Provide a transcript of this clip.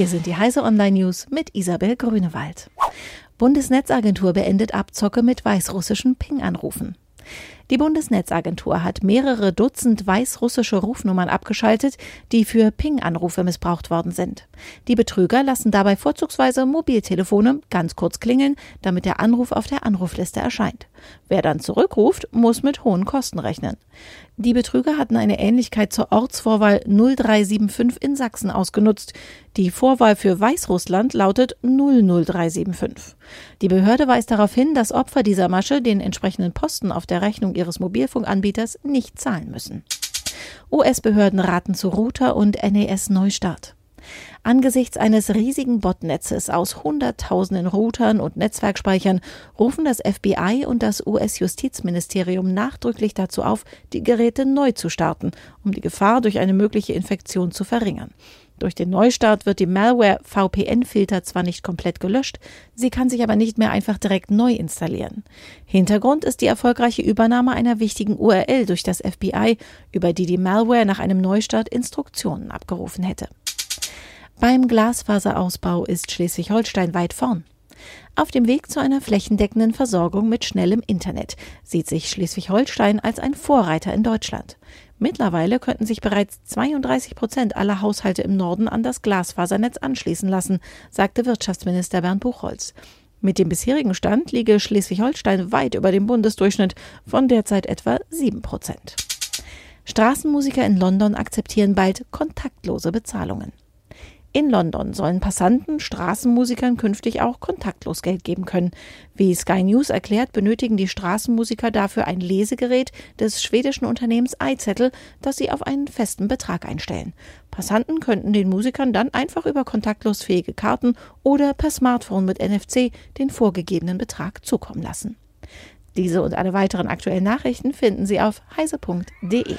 Hier sind die Heise Online News mit Isabel Grünewald. Bundesnetzagentur beendet Abzocke mit weißrussischen Ping-Anrufen. Die Bundesnetzagentur hat mehrere Dutzend weißrussische Rufnummern abgeschaltet, die für Ping-Anrufe missbraucht worden sind. Die Betrüger lassen dabei vorzugsweise Mobiltelefone ganz kurz klingeln, damit der Anruf auf der Anrufliste erscheint. Wer dann zurückruft, muss mit hohen Kosten rechnen. Die Betrüger hatten eine Ähnlichkeit zur Ortsvorwahl 0375 in Sachsen ausgenutzt. Die Vorwahl für Weißrussland lautet 00375. Die Behörde weist darauf hin, dass Opfer dieser Masche den entsprechenden Posten auf der Rechnung ihres Mobilfunkanbieters nicht zahlen müssen. US-Behörden raten zu Router und NES-Neustart. Angesichts eines riesigen Botnetzes aus Hunderttausenden Routern und Netzwerkspeichern rufen das FBI und das US-Justizministerium nachdrücklich dazu auf, die Geräte neu zu starten, um die Gefahr durch eine mögliche Infektion zu verringern. Durch den Neustart wird die Malware VPN-Filter zwar nicht komplett gelöscht, sie kann sich aber nicht mehr einfach direkt neu installieren. Hintergrund ist die erfolgreiche Übernahme einer wichtigen URL durch das FBI, über die die Malware nach einem Neustart Instruktionen abgerufen hätte. Beim Glasfaserausbau ist Schleswig-Holstein weit vorn. Auf dem Weg zu einer flächendeckenden Versorgung mit schnellem Internet sieht sich Schleswig-Holstein als ein Vorreiter in Deutschland. Mittlerweile könnten sich bereits 32 Prozent aller Haushalte im Norden an das Glasfasernetz anschließen lassen, sagte Wirtschaftsminister Bernd Buchholz. Mit dem bisherigen Stand liege Schleswig-Holstein weit über dem Bundesdurchschnitt von derzeit etwa 7 Prozent. Straßenmusiker in London akzeptieren bald kontaktlose Bezahlungen. In London sollen Passanten Straßenmusikern künftig auch kontaktlos Geld geben können. Wie Sky News erklärt, benötigen die Straßenmusiker dafür ein Lesegerät des schwedischen Unternehmens iZettle, das sie auf einen festen Betrag einstellen. Passanten könnten den Musikern dann einfach über kontaktlos fähige Karten oder per Smartphone mit NFC den vorgegebenen Betrag zukommen lassen. Diese und alle weiteren aktuellen Nachrichten finden Sie auf heise.de.